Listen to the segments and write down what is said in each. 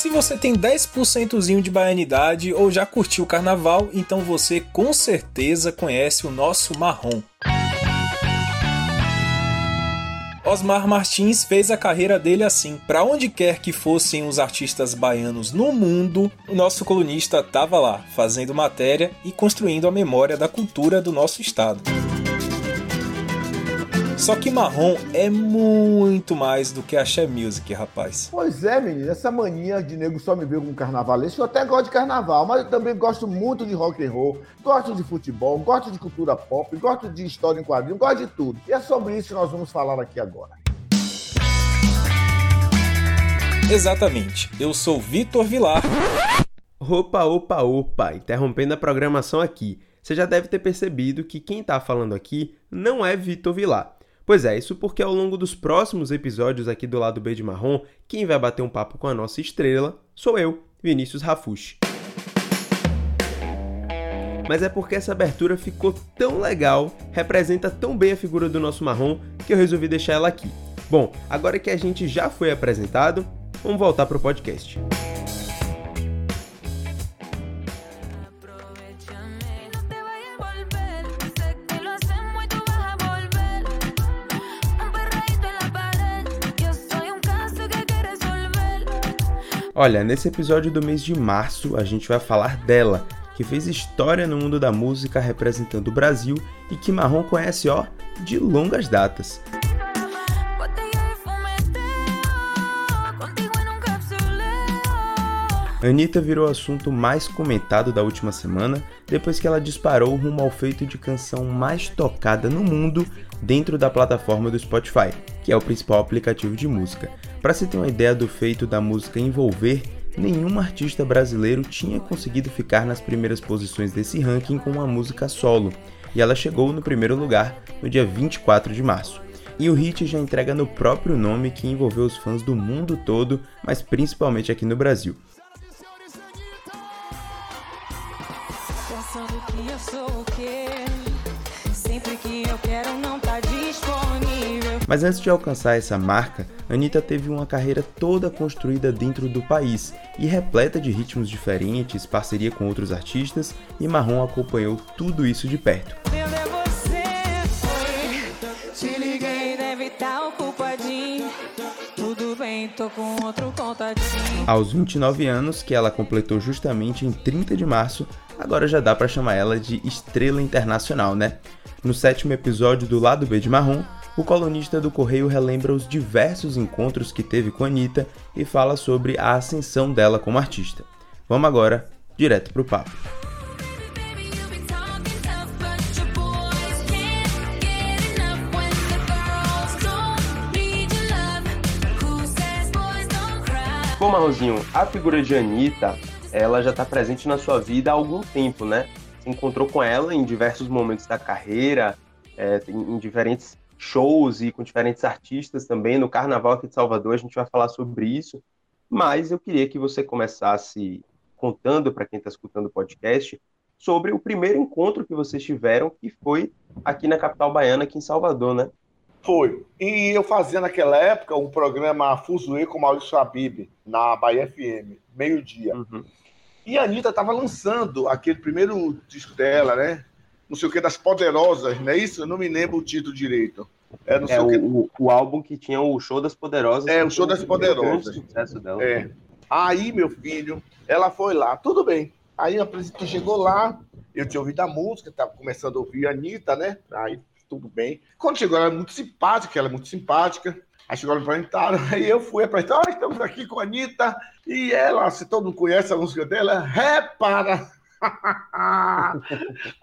Se você tem 10%zinho de baianidade ou já curtiu o carnaval, então você com certeza conhece o nosso marrom. Osmar Martins fez a carreira dele assim. Para onde quer que fossem os artistas baianos no mundo, o nosso colunista estava lá, fazendo matéria e construindo a memória da cultura do nosso estado. Só que marrom é muito mais do que axé music, rapaz. Pois é, menino, essa mania de nego só me ver como carnavalesco, eu até gosto de carnaval, mas eu também gosto muito de rock and roll, gosto de futebol, gosto de cultura pop, gosto de história em quadrinhos, gosto de tudo. E é sobre isso que nós vamos falar aqui agora. Exatamente. Eu sou Vitor Vilar. Opa, opa, opa, interrompendo a programação aqui. Você já deve ter percebido que quem está falando aqui não é Vitor Vilar. Pois é, isso porque ao longo dos próximos episódios aqui do lado B de Marrom, quem vai bater um papo com a nossa estrela sou eu, Vinícius Rafushi. Mas é porque essa abertura ficou tão legal, representa tão bem a figura do nosso marrom, que eu resolvi deixar ela aqui. Bom, agora que a gente já foi apresentado, vamos voltar para o podcast. Olha, nesse episódio do mês de março a gente vai falar dela, que fez história no mundo da música representando o Brasil e que Marrom conhece, ó, de longas datas. Anitta virou o assunto mais comentado da última semana depois que ela disparou rumo ao feito de canção mais tocada no mundo dentro da plataforma do Spotify, que é o principal aplicativo de música. Para se ter uma ideia do feito da música envolver, nenhum artista brasileiro tinha conseguido ficar nas primeiras posições desse ranking com uma música solo, e ela chegou no primeiro lugar no dia 24 de março. E o hit já entrega no próprio nome que envolveu os fãs do mundo todo, mas principalmente aqui no Brasil. Mas antes de alcançar essa marca, Anitta teve uma carreira toda construída dentro do país e repleta de ritmos diferentes, parceria com outros artistas, e Marrom acompanhou tudo isso de perto. Aos 29 anos, que ela completou justamente em 30 de março, agora já dá para chamar ela de estrela internacional, né? No sétimo episódio do Lado B de Marrom, o colunista do Correio relembra os diversos encontros que teve com Anitta e fala sobre a ascensão dela como artista. Vamos agora direto pro papo. Marrozinho, a figura de Anitta, ela já está presente na sua vida há algum tempo, né? Você encontrou com ela em diversos momentos da carreira, é, em diferentes shows e com diferentes artistas também. No Carnaval aqui de Salvador a gente vai falar sobre isso. Mas eu queria que você começasse contando para quem está escutando o podcast sobre o primeiro encontro que vocês tiveram, que foi aqui na capital baiana, aqui em Salvador, né? Foi. E eu fazia naquela época um programa Fuzuê com Maurício Habib, na Bahia FM, meio-dia. Uhum. E a Anitta estava lançando aquele primeiro disco dela, né? Não sei o que, das Poderosas, não é isso? Eu não me lembro o título direito. É, é o, o, o, álbum que tinha o Show das Poderosas. É, o Show das Poderosas. Sucesso dela. É. Aí, meu filho, ela foi lá, tudo bem. Aí a presidente chegou lá, eu tinha ouvido a música, estava começando a ouvir a Anitta, né? Aí tudo bem. Quando chegou, ela é muito simpática, ela é muito simpática. Aí chegou me apresentaram, aí eu fui apresentar, ah, estamos aqui com a Anitta, e ela, se todo mundo conhece a música dela, repara.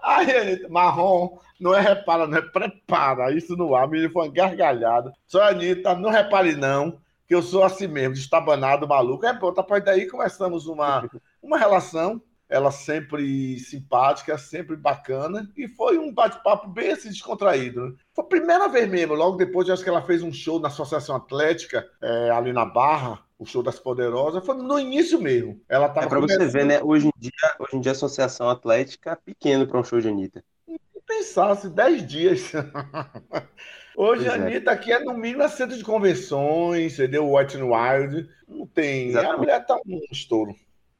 aí, marrom, não é repara, não é prepara, isso no ar, me foi uma gargalhada. Só Anitta, não repare não, que eu sou assim mesmo, estabanado, maluco. É pronto, a partir daí começamos uma, uma relação ela sempre simpática, sempre bacana, e foi um bate-papo bem assim, descontraído. Né? Foi a primeira vez mesmo, logo depois, acho que ela fez um show na Associação Atlética, é, ali na Barra, o show das Poderosas, foi no início mesmo. Ela tava é para você ver, né? Hoje em dia, hoje em dia a Associação Atlética é pequeno para um show de Anitta. Pensasse, 10 dias. Hoje pois a é. Anitta aqui é no mínimo é centro de convenções, entendeu? White and Wild. Não tem. Exatamente. A mulher tá um estouro.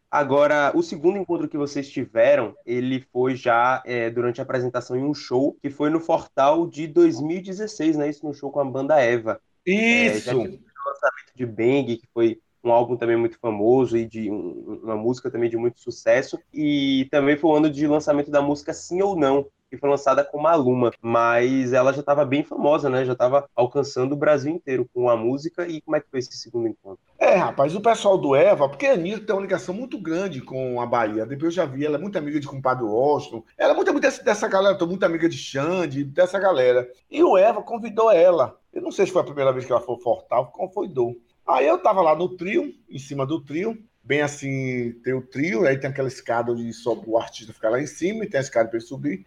Agora, o segundo encontro que vocês tiveram, ele foi já é, durante a apresentação em um show que foi no Fortal de 2016, né? Isso no show com a banda Eva. Isso! É, já o lançamento de Bang, que foi um álbum também muito famoso e de um, uma música também de muito sucesso. E também foi o ano de lançamento da música Sim ou Não, que foi lançada com Maluma, mas ela já estava bem famosa, né? Já estava alcançando o Brasil inteiro com a música. E como é que foi esse segundo encontro? É, rapaz, o pessoal do Eva, porque a Anitta tem uma ligação muito grande com a Bahia. Depois eu já vi, ela é muito amiga de compadre Washington. Ela é muito amiga dessa, galera, tô muito amiga de Xande, dessa galera. E o Eva convidou ela. Eu não sei se foi a primeira vez que ela foi Fortal, como foi dou. Aí eu tava lá no trio, em cima do trio, bem assim, tem o trio, aí tem aquela escada onde sobe o artista ficar lá em cima e tem a escada para ele subir.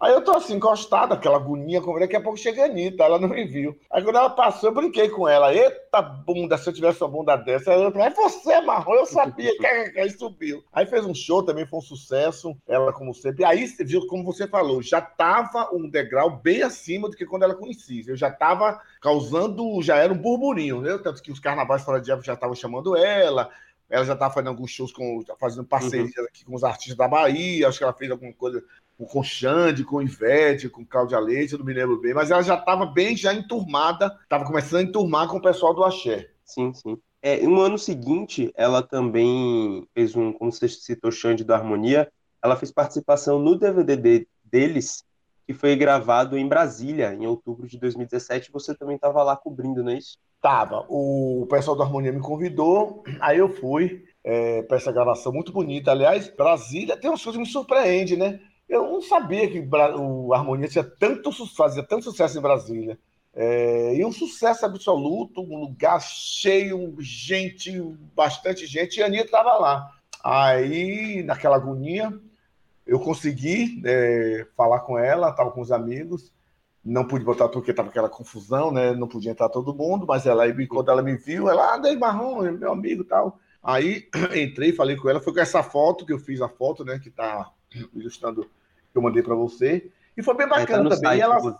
Aí eu tô assim, encostado, aquela agonia, como daqui a pouco chega a Anitta, ela não me viu. Aí quando ela passou, eu brinquei com ela. Eita bunda, se eu tivesse uma bunda dessa. Ela falou, é você, Marrom, eu sabia que aí subiu. Aí fez um show, também foi um sucesso, ela como sempre. Aí você viu, como você falou, já tava um degrau bem acima do que quando ela conhecia. Eu já tava causando, já era um burburinho, né? Tanto que os carnavais fora de época já estavam chamando ela, ela já estava fazendo alguns shows, com, fazendo parcerias uhum. aqui com os artistas da Bahia, acho que ela fez alguma coisa com Xande, com Ivete, com Cláudia Leite, eu não me lembro bem, mas ela já estava bem já enturmada, estava começando a enturmar com o pessoal do Axé. Sim, sim. É, no ano seguinte, ela também fez um, como você citou, Xande do Harmonia, ela fez participação no DVD de, deles, que foi gravado em Brasília, em outubro de 2017. Você também estava lá cobrindo, não é isso? Tava. O pessoal do Harmonia me convidou, aí eu fui é, para essa gravação muito bonita. Aliás, Brasília tem umas coisas que me surpreendem, né? Eu não sabia que o Harmonia tinha tanto, fazia tanto sucesso em Brasília. É, e um sucesso absoluto, um lugar cheio, gente, bastante gente, e a Anitta estava lá. Aí, naquela agonia, eu consegui é, falar com ela, estava com os amigos, não pude botar porque estava aquela confusão, né? Não podia entrar todo mundo, mas ela, quando ela me viu, ela, ah, Dei Marrom, meu amigo tal. Aí entrei, falei com ela, foi com essa foto que eu fiz a foto, né? Que está ilustrando que eu mandei para você. E foi bem bacana tá também. Site, ela,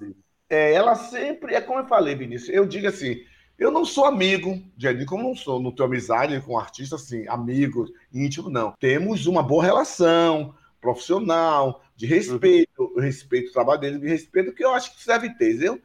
é, ela sempre, é como eu falei, Vinícius, eu digo assim, eu não sou amigo de Aninha, como não sou, não tenho amizade com um artista assim, amigo, íntimo, não. Temos uma boa relação profissional, de respeito, uhum. respeito o trabalho dele, de respeito que eu acho que deve ter, viu?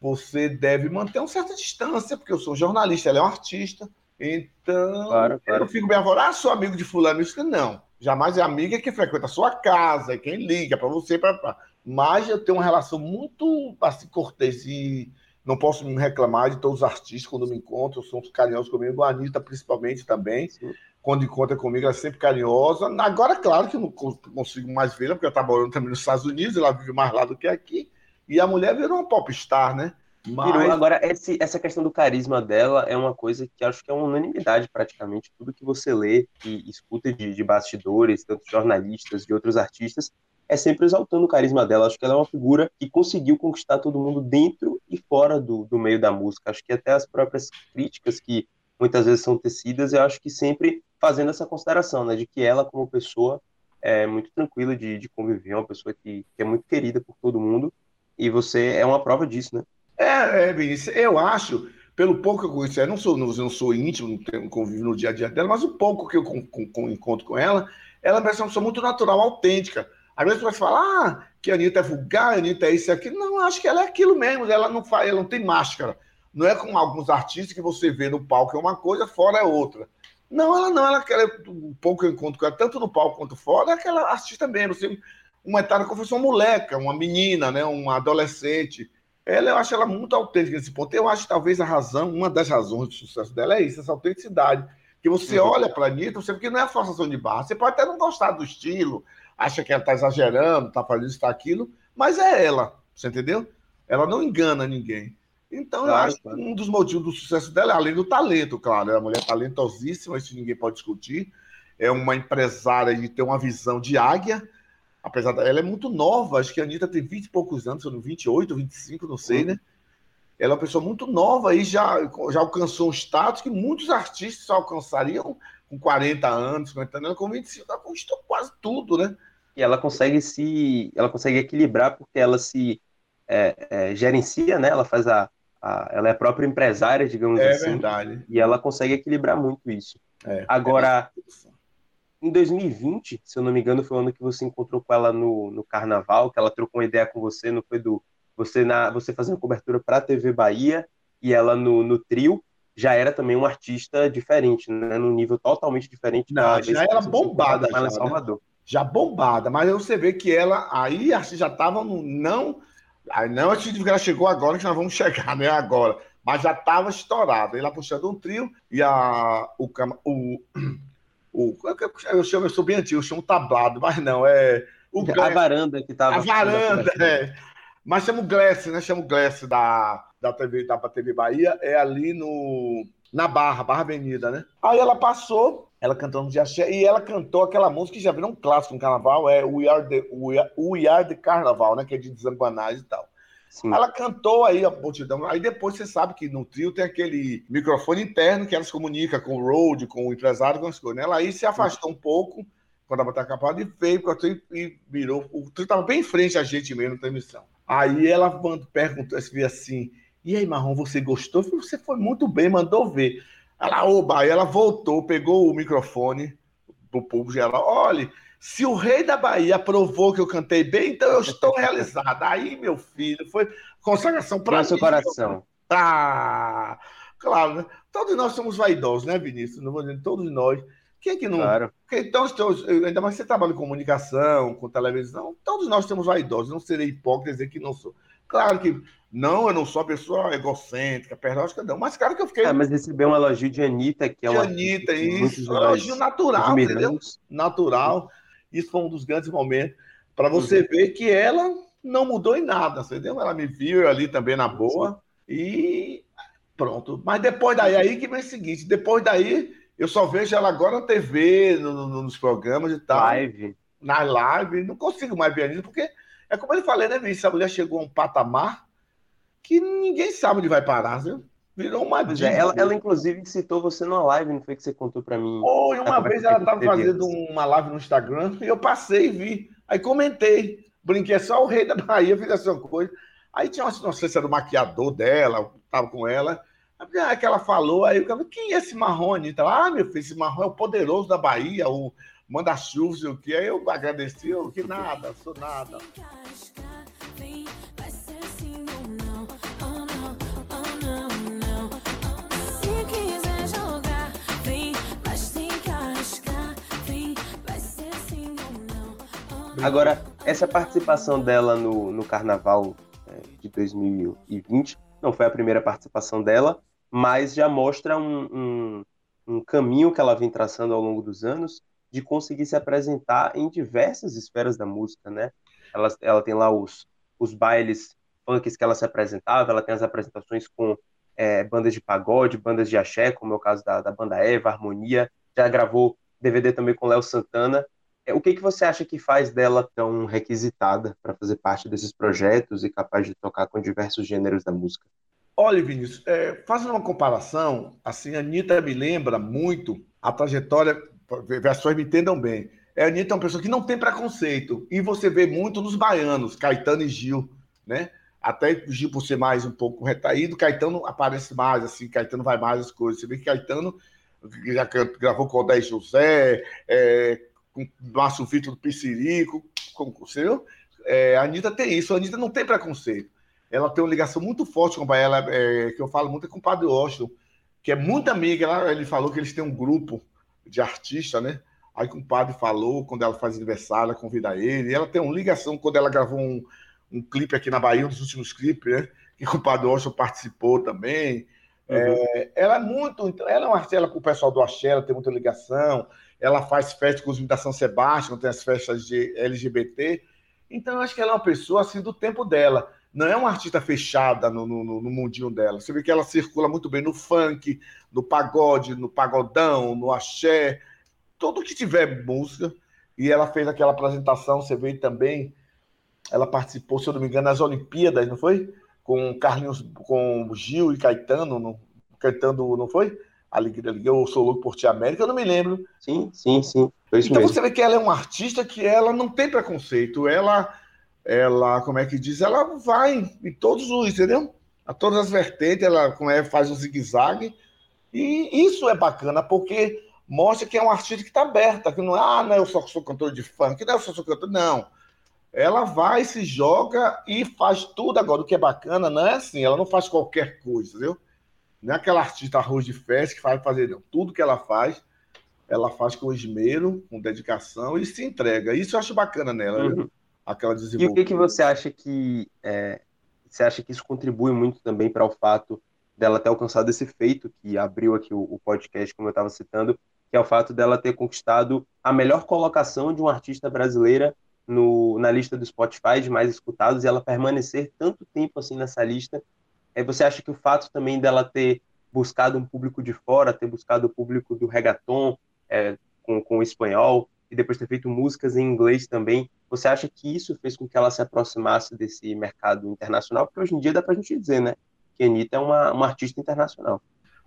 Você deve manter uma certa distância, porque eu sou jornalista, ela é um artista. Então, claro, claro. eu não fico bem avorado, ah, sou amigo de fulano, isso que não. Jamais é amiga que frequenta a sua casa, é quem liga para você. Pra... Mas eu tenho uma relação muito assim, cortês e não posso me reclamar de todos os artistas quando me encontram, são carinhosos comigo, a Anitta principalmente também. Sim. Quando encontra comigo, ela é sempre carinhosa. Agora, claro que eu não consigo mais vê-la, porque ela está morando também nos Estados Unidos, ela vive mais lá do que aqui. E a mulher virou uma popstar, né? Mas... Agora, esse, essa questão do carisma dela é uma coisa que acho que é uma unanimidade praticamente. Tudo que você lê e escuta de, de bastidores, tanto jornalistas, de outros artistas, é sempre exaltando o carisma dela. Acho que ela é uma figura que conseguiu conquistar todo mundo dentro e fora do, do meio da música. Acho que até as próprias críticas que muitas vezes são tecidas, eu acho que sempre fazendo essa consideração, né, de que ela, como pessoa, é muito tranquila de, de conviver, é uma pessoa que, que é muito querida por todo mundo, e você é uma prova disso, né? É, é Vinícius, eu acho, pelo pouco que eu conheço, eu não sou, não, sou íntimo, não tenho convívio no dia a dia dela, mas o pouco que eu com, com, encontro com ela, ela parece uma pessoa muito natural, autêntica. Às vezes você fala ah, que a Anitta é vulgar, a Anitta é isso e aquilo. Não, acho que ela é aquilo mesmo, ela não, faz, ela não tem máscara. Não é como alguns artistas que você vê no palco é uma coisa, fora é outra. Não, ela não, ela, ela o pouco eu encontro com ela, tanto no palco quanto fora, é aquela artista mesmo. Assim, uma etária como se fosse uma moleca, uma menina, né, uma adolescente ela, eu acho ela muito autêntica nesse ponto. Eu acho que talvez a razão, uma das razões do sucesso dela é isso, essa autenticidade. Que você uhum. olha para a Anitta, você vê que não é a forçação de barra. Você pode até não gostar do estilo, acha que ela está exagerando, está fazendo isso, está aquilo, mas é ela, você entendeu? Ela não engana ninguém. Então, claro, eu acho claro. que um dos motivos do sucesso dela, além do talento, claro, é uma mulher talentosíssima, isso ninguém pode discutir. É uma empresária de ter uma visão de águia, apesar dela, ela é muito nova, acho que a Anitta tem 20 e poucos anos, são 28, 25, não sei, né? Ela é uma pessoa muito nova e já, já alcançou um status que muitos artistas só alcançariam com 40 anos, 50 anos, ela com 25 ela conquistou quase tudo, né? E ela consegue se, ela consegue equilibrar porque ela se é, é, gerencia, né? Ela faz a, a, ela é a própria empresária, digamos é assim. É verdade. E ela consegue equilibrar muito isso. É. Agora, em 2020, se eu não me engano, foi o ano que você encontrou com ela no, no carnaval, que ela trocou uma ideia com você, não foi do. Você, na, você fazendo cobertura para a TV Bahia e ela no, no trio já era também um artista diferente, né? Num nível totalmente diferente. Não, já era bombada já, em Salvador. Né? Já bombada, mas você vê que ela aí já estava no não, não acho que ela chegou agora que nós vamos chegar, né? Agora, mas já estava estourada. Ela puxando um trio e a o, o, o eu chamo eu sou bem antigo, eu chamo tablado, mas não é o a varanda que estava a varanda, é. Mas chama o Glass, né? Chama o Glass da da TV, da TV Bahia, é ali no na Barra, Barra Avenida, né? Aí ela passou, ela cantando de axé, e ela cantou aquela música que já virou um clássico no carnaval, é We Are the, We Are, We Are the Carnaval, né? Que é de Desambanais e tal. Sim. Ela cantou aí a multidão. Aí depois você sabe que no trio tem aquele microfone interno que elas comunicam com o road, com o empresário, com as coisas. Né? Ela aí se afastou um pouco quando ela estava capada e veio para o trio e virou. O trio estava bem em frente a gente mesmo na transmissão. Aí ela perguntou assim: e aí, Marrom, você gostou? Você foi muito bem, mandou ver. Ela, oba, aí ela voltou, pegou o microfone pro público ela, olha, se o rei da Bahia aprovou que eu cantei bem, então eu estou realizada. Aí, meu filho, foi consagração para seu coração. Ah, claro, né? Todos nós somos vaidosos, né, Vinícius? Não vou dizer todos nós. Quem é que não? Claro. Então, ainda mais você trabalha em comunicação, com televisão, todos nós temos vaidosos. Não serei hipócrita dizer que não sou. Claro que não, eu não sou uma pessoa egocêntrica, perdótica, não. Mas, cara, que eu fiquei. Ah, mas receber um elogio de Anitta, que é uma. De Anitta, isso. Um elogio natural, entendeu? Natural. Isso foi um dos grandes momentos. Para você uhum. ver que ela não mudou em nada, entendeu? Ela me viu ali também na boa. E pronto. Mas depois daí, aí que vem o seguinte: depois daí, eu só vejo ela agora na TV, no, no, nos programas e tal. Live. Na live. Não consigo mais ver Anitta, porque é como eu falei, né, Vinícius? A mulher chegou a um patamar que ninguém sabe onde vai parar, viu? Virou uma diva. É, ela, ela, inclusive, citou você numa live, não foi que você contou para mim? Oh, uma vez ela estava fazendo uma live no Instagram e eu passei e vi. Aí comentei. Brinquei, é só o rei da Bahia fiz essa coisa. Aí tinha uma, não sei se era o maquiador dela, tava com ela. Aí que ela falou, aí eu falei, quem é esse Marrone? Então, ah, meu filho, esse Marrone é o poderoso da Bahia, o manda chuvas e o que. Aí eu agradeci, eu que nada, sou nada. Agora, essa participação dela no, no Carnaval é, de 2020 não foi a primeira participação dela, mas já mostra um, um, um, caminho que ela vem traçando ao longo dos anos de conseguir se apresentar em diversas esferas da música, né? Ela, ela tem lá os, os bailes funks que ela se apresentava, ela tem as apresentações com é, bandas de pagode, bandas de axé, como é o caso da, da banda Eva, Harmonia, já gravou DVD também com Léo Santana, o que, que você acha que faz dela tão requisitada para fazer parte desses projetos e capaz de tocar com diversos gêneros da música? Olha, Vinícius, é, fazendo uma comparação, assim, a Anitta me lembra muito a trajetória, versões me entendam bem. É, a Anitta é uma pessoa que não tem preconceito, e você vê muito nos baianos, Caetano e Gil, né? Até Gil por ser mais um pouco retraído, Caetano aparece mais, assim, Caetano vai mais as coisas. Você vê que Caetano já gravou com o Odé José, é, com Márcio Vitor do Piscirico, com seu. É, a Anitta tem isso, a Anitta não tem preconceito. Ela tem uma ligação muito forte com ela, é, que eu falo muito é com o Padre Washington, que é muito amiga. Ela, ele falou que eles têm um grupo de artistas, né? Aí o padre falou, quando ela faz aniversário, ela convida ele. Ela tem uma ligação quando ela gravou um, um clipe aqui na Bahia, um dos últimos clipes, né? Que o padre Washington participou também. Uhum. É, ela é muito. Ela é uma artista com o pessoal do Axé, ela tem muita ligação ela faz festa com os da São Sebastião, tem as festas de LGBT. Então, eu acho que ela é uma pessoa assim do tempo dela. Não é uma artista fechada no, no, no mundinho dela. Você vê que ela circula muito bem no funk, no pagode, no pagodão, no axé, tudo que tiver música. E ela fez aquela apresentação, você vê também. Ela participou, se eu não me engano, nas Olimpíadas, não foi? Com Carlinhos, com Gil e Caetano, no, Caetano, não foi? Alegria, eu sou louco por ti América, eu não me lembro. Sim, sim, sim. então mesmo. você vê que ela é uma artista que ela não tem preconceito, ela, ela, como é que diz, ela vai em todos os, entendeu? a todas as vertentes, ela como é, faz um zigue-zague. E isso é bacana, porque mostra que é um artista que está aberta, que não é, ah, não, eu só sou cantor de funk, não, eu só sou cantor. Não. Ela vai, se joga e faz tudo agora. O que é bacana não é assim, ela não faz qualquer coisa, viu? Não é aquela artista arroz de festa que faz fazer, não. Tudo que ela faz, ela faz com esmero, com dedicação e se entrega. Isso eu acho bacana nela, uhum. aquela E o que, que você acha que é, você acha que isso contribui muito também para o fato dela ter alcançado esse feito que abriu aqui o, o podcast, como eu estava citando, que é o fato dela ter conquistado a melhor colocação de uma artista brasileira no, na lista do Spotify de mais escutados e ela permanecer tanto tempo assim nessa lista é, você acha que o fato também dela ter buscado um público de fora, ter buscado o público do reggaeton é, com, com o espanhol, e depois ter feito músicas em inglês também, você acha que isso fez com que ela se aproximasse desse mercado internacional? Porque hoje em dia dá pra gente dizer, né? Que a Anitta é uma, uma artista internacional.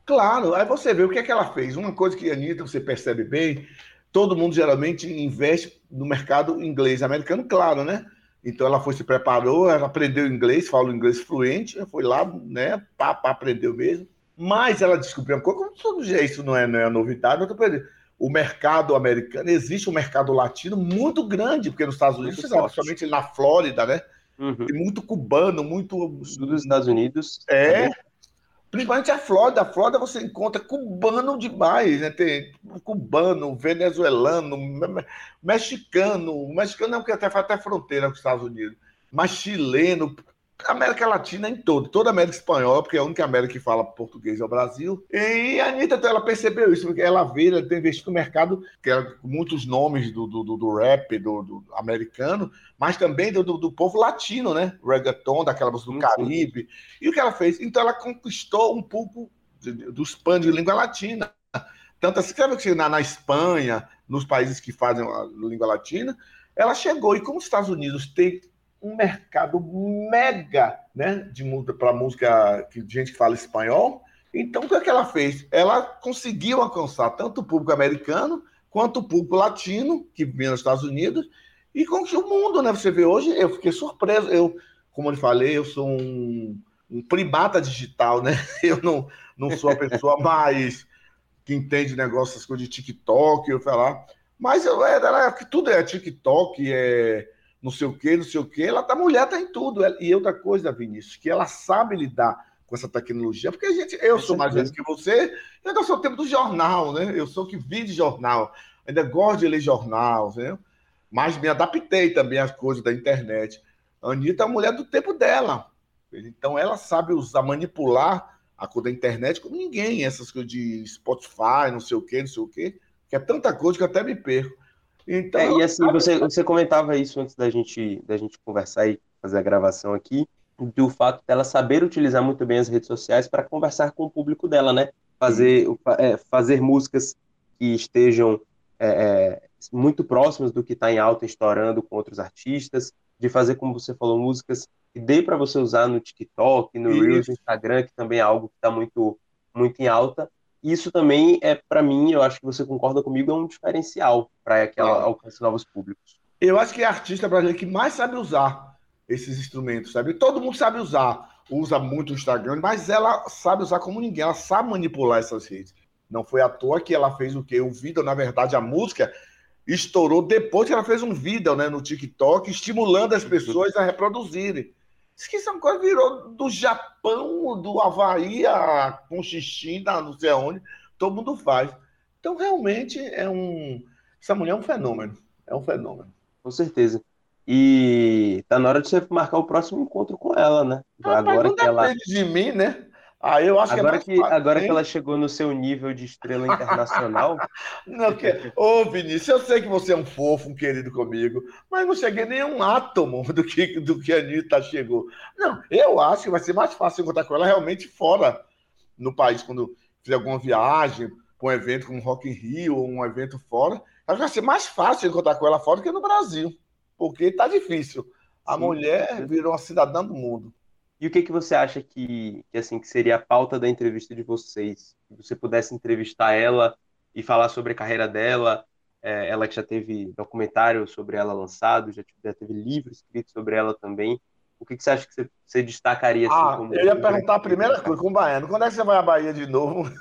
Claro, aí você vê o que é que ela fez. Uma coisa que a Anitta, você percebe bem, todo mundo geralmente investe no mercado inglês, americano, claro, né? Então ela foi se preparou, ela aprendeu inglês, fala inglês fluente, foi lá, né? Pá, pá, aprendeu mesmo. Mas ela descobriu uma coisa, como todo jeito, isso não é, não é novidade, eu tô perdendo. O mercado americano, existe um mercado latino muito grande, porque nos Estados Unidos, principalmente na Flórida, né? Uhum. Tem muito cubano, muito. Dos Estados Unidos. É. Principalmente a Flórida. A Flórida você encontra cubano demais, né? Tem cubano, venezuelano, mexicano. Mexicano não, porque até faz até fronteira com os Estados Unidos. Mas chileno, América Latina em todo, toda a América Espanhola, porque é a única América que fala português é o Brasil. E a Anitta, então, ela percebeu isso, porque ela vê, ela tem investido no mercado, que é muitos nomes do, do, do rap do, do, americano, mas também do, do, povo latino, né? Reggaeton, daquela música do Caribe. E o que ela fez? Então, ela conquistou um pouco dos pães de língua latina. Tanto assim, que na, na Espanha, nos países que fazem a língua latina, ela chegou. E como os Estados Unidos tem um mercado mega né, de para música que gente que fala espanhol. Então, o que, é que ela fez? Ela conseguiu alcançar tanto o público americano quanto o público latino, que vem nos Estados Unidos, e com o mundo, né? Você vê hoje, eu fiquei surpreso. Eu, como eu falei, eu sou um, um primata digital, né? Eu não, não sou a pessoa mais que entende negócios, de TikTok, eu falar. Mas eu era, que tudo é TikTok, é não sei o quê, não sei o quê. Ela tá mulher, tá em tudo. E outra coisa, Vinícius, que ela sabe lidar com essa tecnologia, porque a gente, eu sou mais velho que você, eu ainda sou o tempo do jornal, né? Eu sou que vi de jornal, ainda gosto de ler jornal, né? mas me adaptei também às coisas da internet. A Anitta é a mulher do tempo dela. Então ela sabe usar, manipular a coisa da internet como ninguém, essas coisas de Spotify, não sei o quê, não sei o quê, que é tanta coisa que eu até me perco. Então, é, e assim, você, você comentava isso antes da gente, da gente conversar e fazer a gravação aqui, do fato dela saber utilizar muito bem as redes sociais para conversar com o público dela, né? Fazer, é, fazer músicas que estejam é, é, muito próximas do que está em alta, estourando com outros artistas, de fazer, como você falou, músicas que dê para você usar no TikTok, no Reels, no Instagram, que também é algo que está muito, muito em alta, isso também é, para mim, eu acho que você concorda comigo, é um diferencial para que ela alcance novos públicos. Eu acho que é a artista brasileira que mais sabe usar esses instrumentos, sabe? Todo mundo sabe usar, usa muito o Instagram, mas ela sabe usar como ninguém, ela sabe manipular essas redes. Não foi à toa que ela fez o quê? O vídeo, na verdade, a música estourou depois que ela fez um vídeo né, no TikTok, estimulando as pessoas a reproduzirem. Isso que são coisas virou do Japão, do Havaí, a Conchichina, não sei aonde, todo mundo faz. Então, realmente, é um. Essa mulher é um fenômeno. É um fenômeno. Com certeza. E tá na hora de você marcar o próximo encontro com ela, né? Agora que ela. de mim, né? Ah, eu acho agora que, é que agora que ela chegou no seu nível de estrela internacional. não, que... Ô, Vinícius, eu sei que você é um fofo, um querido comigo, mas não cheguei nem um átomo do que, do que a Anitta chegou. Não, eu acho que vai ser mais fácil encontrar com ela realmente fora no país, quando fizer alguma viagem, um evento como Rock in Rio, ou um evento fora. Acho que vai ser mais fácil encontrar com ela fora do que no Brasil, porque tá difícil. A Sim, mulher virou uma cidadã do mundo. E o que, que você acha que, que, assim, que seria a pauta da entrevista de vocês? Se você pudesse entrevistar ela e falar sobre a carreira dela, é, ela que já teve documentário sobre ela lançado, já, já teve livro escrito sobre ela também. O que, que você acha que você, você destacaria? Assim, ah, como, eu ia perguntar a primeira coisa com o Baiano. Quando é que você vai à Bahia de novo?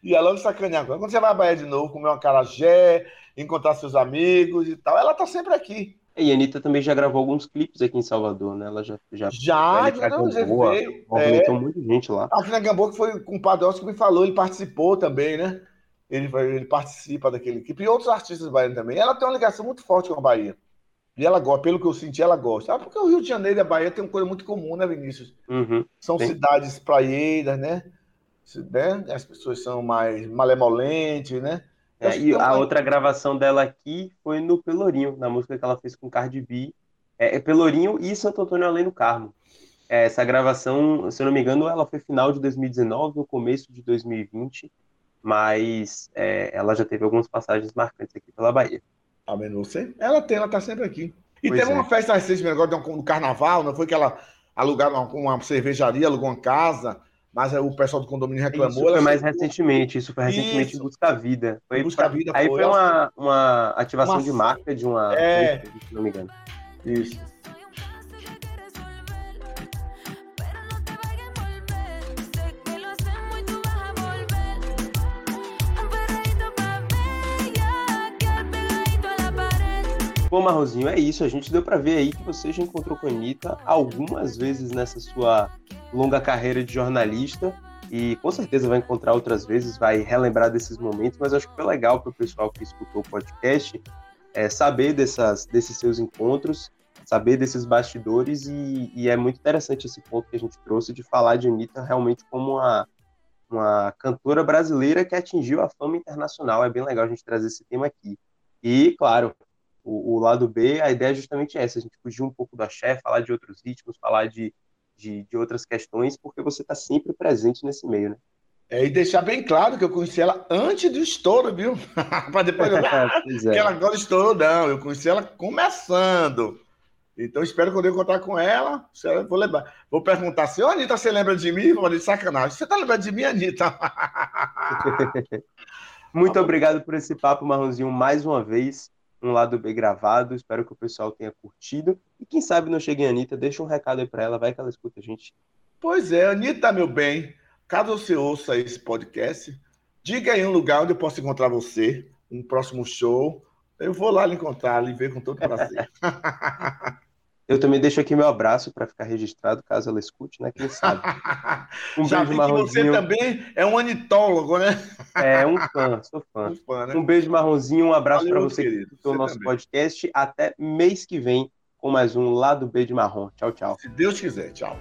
e ela logo sacanear. Quando você vai à Bahia de novo, comer uma carajé, encontrar seus amigos e tal, ela tá sempre aqui. E a Anitta também já gravou alguns clipes aqui em Salvador, né? Ela já já já, já não, veio. É, muita gente lá. Aqui na Gamboa que foi com o Padre que me falou, ele participou também, né? Ele, ele participa daquele equipe e outros artistas baianos também. Ela tem uma ligação muito forte com a Bahia. E ela gosta, pelo que eu senti, ela gosta. Ah, porque o Rio de Janeiro e a Bahia tem uma coisa muito comum, né, Vinícius? Uhum, são sim. cidades praieiras, né? né? As pessoas são mais malemolentes, né? É, e a outra gravação dela aqui foi no Pelourinho, na música que ela fez com Cardi B. É, é Pelourinho e Santo Antônio Além do Carmo. É, essa gravação, se eu não me engano, ela foi final de 2019 ou começo de 2020, mas é, ela já teve algumas passagens marcantes aqui pela Bahia. Ah, mas não sei. Ela tem, ela tá sempre aqui. E pois teve é. uma festa recente, negócio do carnaval, não foi que ela alugaram uma, uma cervejaria, alugou uma casa, mas o pessoal do condomínio reclamou. Isso foi mais recentemente, isso foi recentemente isso. em Busca Vida. Foi, Busca Vida Aí foi, foi uma, uma ativação uma... de marca de uma. É. Se não me engano. Isso. Bom, Marrozinho, é isso. A gente deu para ver aí que você já encontrou com a Anitta algumas vezes nessa sua longa carreira de jornalista e com certeza vai encontrar outras vezes, vai relembrar desses momentos, mas acho que foi legal para o pessoal que escutou o podcast é, saber dessas, desses seus encontros, saber desses bastidores e, e, é muito interessante esse ponto que a gente trouxe de falar de Anitta realmente como uma, uma cantora brasileira que atingiu a fama internacional. É bem legal a gente trazer esse tema aqui. E, claro, o, o, lado B, a ideia é justamente essa, a gente fugir um pouco do axé, falar de outros ritmos, falar de, de, de outras questões, porque você está sempre presente nesse meio, né? É, e deixar bem claro que eu conheci ela antes do estouro, viu? Para depois eu... ah, é. que ela agora estourou, não. Eu conheci ela começando. Então espero quando eu encontrar com ela, vou lembrar. Vou perguntar assim, ô Anitta, você lembra de mim? Vou de sacanagem. Você tá lembrando de mim, Anitta? Muito obrigado por esse papo, Marronzinho, mais uma vez um lado B gravado. Espero que o pessoal tenha curtido. E quem sabe não chegue a Anitta, deixa um recado aí para ela, vai que ela escuta a gente. Pois é, Anitta, meu bem, caso você ouça esse podcast, diga aí um lugar onde eu posso encontrar você, um próximo show. Eu vou lá lhe encontrar, lhe ver com todo prazer. Eu também deixo aqui meu abraço para ficar registrado, caso ela escute, né? Quem sabe. Um Já beijo marronzinho. você também é um anitólogo, né? É, um fã, sou fã. Um, fã, né? um beijo marronzinho, um abraço para você querido, que escutou o nosso também. podcast. Até mês que vem com mais um Lado B de Marrom. Tchau, tchau. Se Deus quiser, tchau.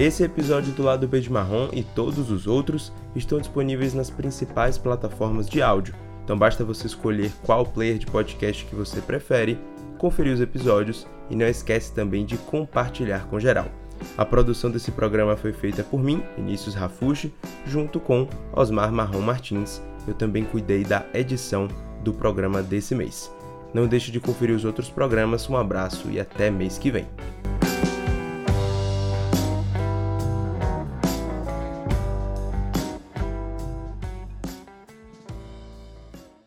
Esse episódio do Lado B de Marrom e todos os outros estão disponíveis nas principais plataformas de áudio, então basta você escolher qual player de podcast que você prefere, conferir os episódios e não esquece também de compartilhar com geral. A produção desse programa foi feita por mim, Vinícius Rafushi, junto com Osmar Marrom Martins. Eu também cuidei da edição do programa desse mês. Não deixe de conferir os outros programas. Um abraço e até mês que vem.